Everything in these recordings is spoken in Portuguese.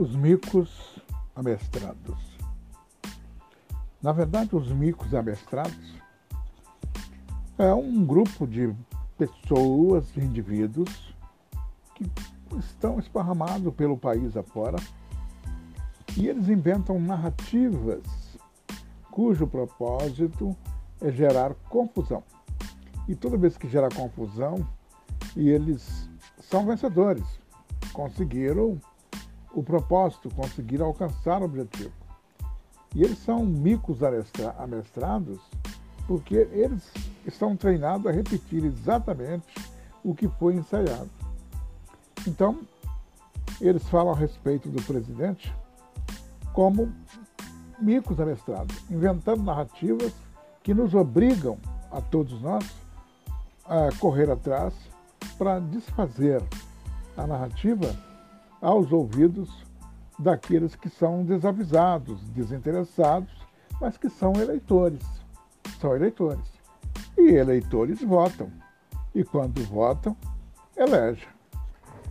os micos amestrados. Na verdade, os micos amestrados é um grupo de pessoas, de indivíduos que estão esparramados pelo país afora e eles inventam narrativas cujo propósito é gerar confusão. E toda vez que gera confusão, eles são vencedores, conseguiram o propósito, conseguiram alcançar o objetivo. E eles são micos amestrados porque eles estão treinados a repetir exatamente o que foi ensaiado. Então, eles falam a respeito do presidente como micos amestrados, inventando narrativas que nos obrigam, a todos nós, a correr atrás para desfazer a narrativa aos ouvidos daqueles que são desavisados, desinteressados, mas que são eleitores. São eleitores. E eleitores votam. E quando votam, elegem.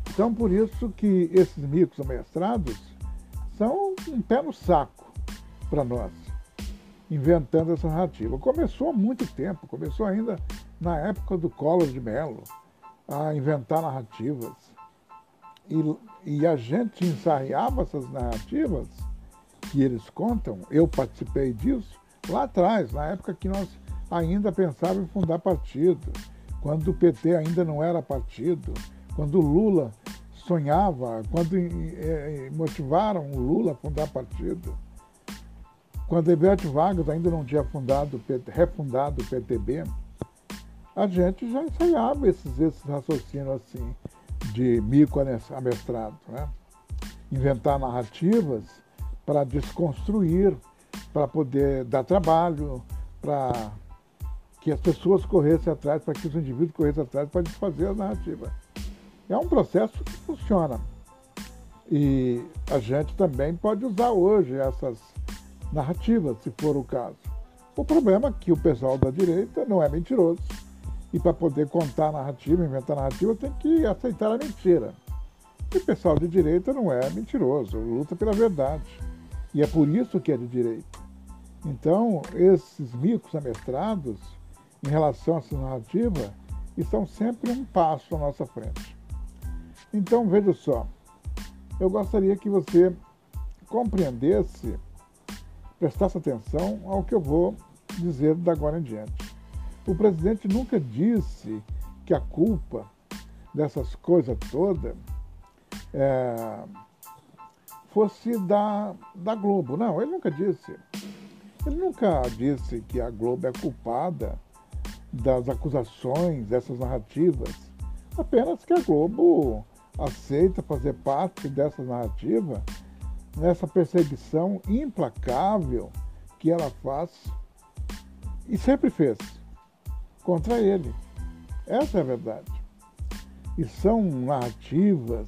Então, por isso que esses micos amestrados são um pé no saco para nós, inventando essa narrativa. Começou há muito tempo, começou ainda na época do Collor de Mello, a inventar narrativas. E, e a gente ensaiava essas narrativas que eles contam, eu participei disso lá atrás, na época que nós ainda pensávamos em fundar partido, quando o PT ainda não era partido, quando o Lula sonhava, quando é, motivaram o Lula a fundar partido, quando Ivete Vargas ainda não tinha fundado, refundado o PTB, a gente já ensaiava esses, esses raciocínios assim, de mico amestrado, né? inventar narrativas para desconstruir, para poder dar trabalho, para que as pessoas corressem atrás, para que os indivíduos corressem atrás para desfazer a narrativa. É um processo que funciona. E a gente também pode usar hoje essas narrativas, se for o caso. O problema é que o pessoal da direita não é mentiroso. E para poder contar a narrativa, inventar a narrativa, tem que aceitar a mentira. E o pessoal de direita não é mentiroso, luta pela verdade. E é por isso que é de direita. Então, esses micos amestrados, em relação a essa narrativa, estão sempre um passo à nossa frente. Então, veja só, eu gostaria que você compreendesse, prestasse atenção ao que eu vou dizer da agora em diante. O presidente nunca disse que a culpa dessas coisas todas é, fosse da, da Globo. Não, ele nunca disse. Ele nunca disse que a Globo é culpada das acusações, dessas narrativas. Apenas que a Globo aceita fazer parte dessa narrativa, nessa perseguição implacável que ela faz e sempre fez contra ele. Essa é a verdade. E são narrativas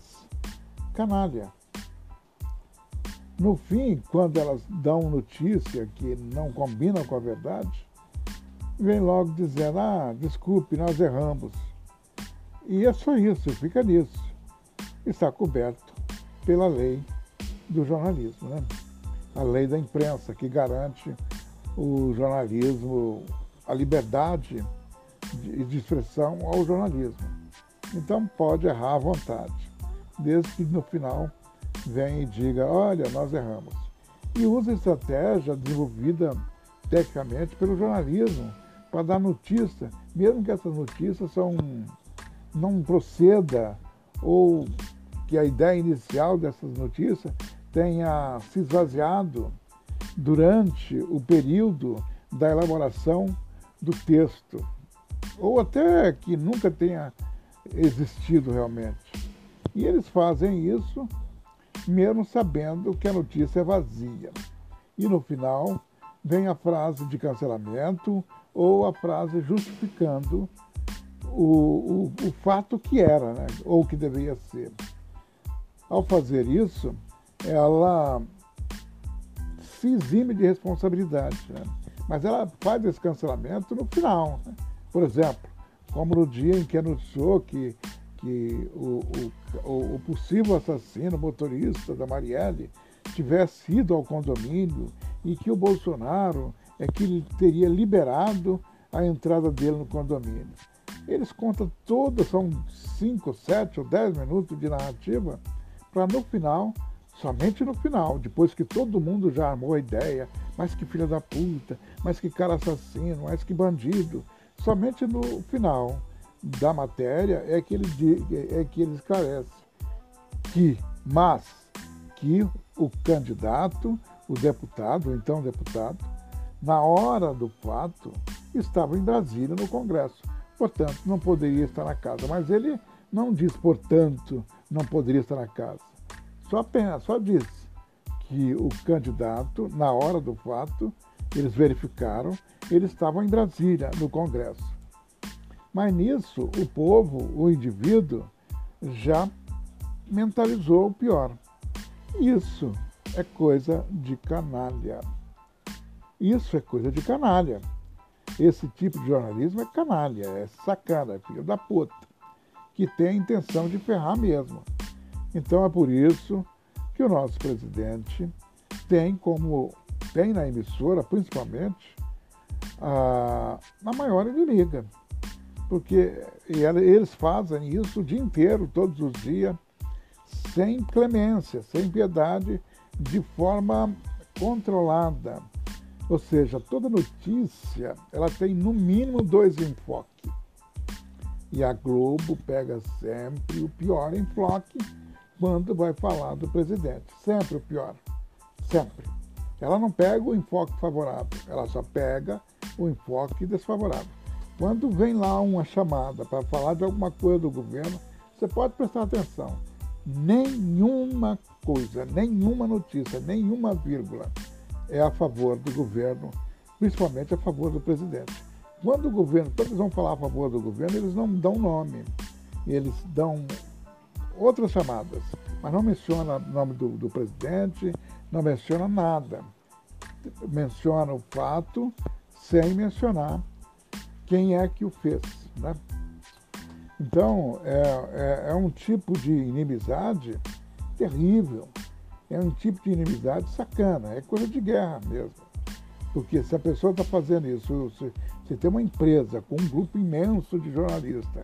canalha. No fim, quando elas dão notícia que não combina com a verdade, vem logo dizendo: ah, desculpe, nós erramos. E é só isso, fica nisso está coberto pela lei do jornalismo, né? a lei da imprensa, que garante o jornalismo, a liberdade de expressão ao jornalismo. Então pode errar à vontade, desde que no final venha e diga, olha, nós erramos. E usa estratégia desenvolvida tecnicamente pelo jornalismo para dar notícia, mesmo que essas notícias são, não proceda ou que a ideia inicial dessas notícias tenha se esvaziado durante o período da elaboração do texto, ou até que nunca tenha existido realmente. E eles fazem isso mesmo sabendo que a notícia é vazia. E no final vem a frase de cancelamento ou a frase justificando o, o, o fato que era, né? ou que deveria ser. Ao fazer isso, ela se exime de responsabilidade, né? mas ela faz esse cancelamento no final. Né? Por exemplo, como no dia em que anunciou que, que o, o, o possível assassino, motorista da Marielle, tivesse ido ao condomínio e que o Bolsonaro é que teria liberado a entrada dele no condomínio. Eles contam todas, são 5, 7 ou 10 minutos de narrativa, para no final, somente no final, depois que todo mundo já armou a ideia, mas que filha da puta, mas que cara assassino, mas que bandido, somente no final da matéria é que ele, é que ele esclarece que, mas que o candidato, o deputado, então deputado, na hora do fato, estava em Brasília no Congresso. Portanto, não poderia estar na casa. Mas ele não diz, portanto, não poderia estar na casa. Só, apenas, só diz que o candidato, na hora do fato, eles verificaram, ele estava em Brasília, no Congresso. Mas nisso, o povo, o indivíduo, já mentalizou o pior. Isso é coisa de canalha. Isso é coisa de canalha. Esse tipo de jornalismo é canalha, é sacana, é filho da puta, que tem a intenção de ferrar mesmo. Então é por isso que o nosso presidente tem como, tem na emissora, principalmente, a, maior inimiga. Porque eles fazem isso o dia inteiro, todos os dias, sem clemência, sem piedade, de forma controlada. Ou seja, toda notícia ela tem no mínimo dois enfoques. E a Globo pega sempre o pior enfoque quando vai falar do presidente. Sempre o pior. Sempre. Ela não pega o enfoque favorável, ela só pega o enfoque desfavorável. Quando vem lá uma chamada para falar de alguma coisa do governo, você pode prestar atenção nenhuma coisa, nenhuma notícia, nenhuma vírgula é a favor do governo, principalmente a favor do presidente. Quando o governo, eles vão falar a favor do governo, eles não dão nome, eles dão outras chamadas, mas não menciona o nome do, do presidente, não menciona nada. Menciona o fato sem mencionar quem é que o fez. Né? Então, é, é, é um tipo de inimizade terrível. É um tipo de inimizade sacana, é coisa de guerra mesmo. Porque se a pessoa está fazendo isso, se, se tem uma empresa com um grupo imenso de jornalistas,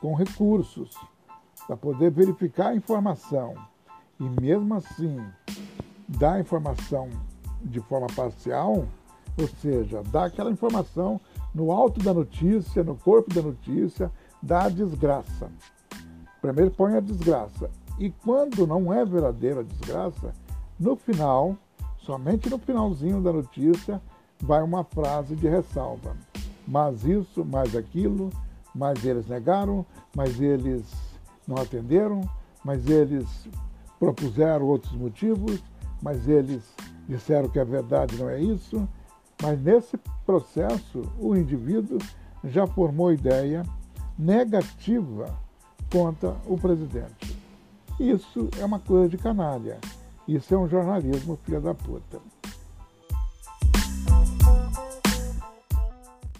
com recursos, para poder verificar a informação, e mesmo assim dar a informação de forma parcial, ou seja, dar aquela informação no alto da notícia, no corpo da notícia, da desgraça. Primeiro põe a desgraça. E quando não é verdadeira a desgraça, no final, somente no finalzinho da notícia, vai uma frase de ressalva. Mas isso, mais aquilo, mas eles negaram, mas eles não atenderam, mas eles propuseram outros motivos, mas eles disseram que a verdade não é isso. Mas nesse processo, o indivíduo já formou ideia negativa contra o presidente. Isso é uma coisa de canalha. Isso é um jornalismo filha da puta.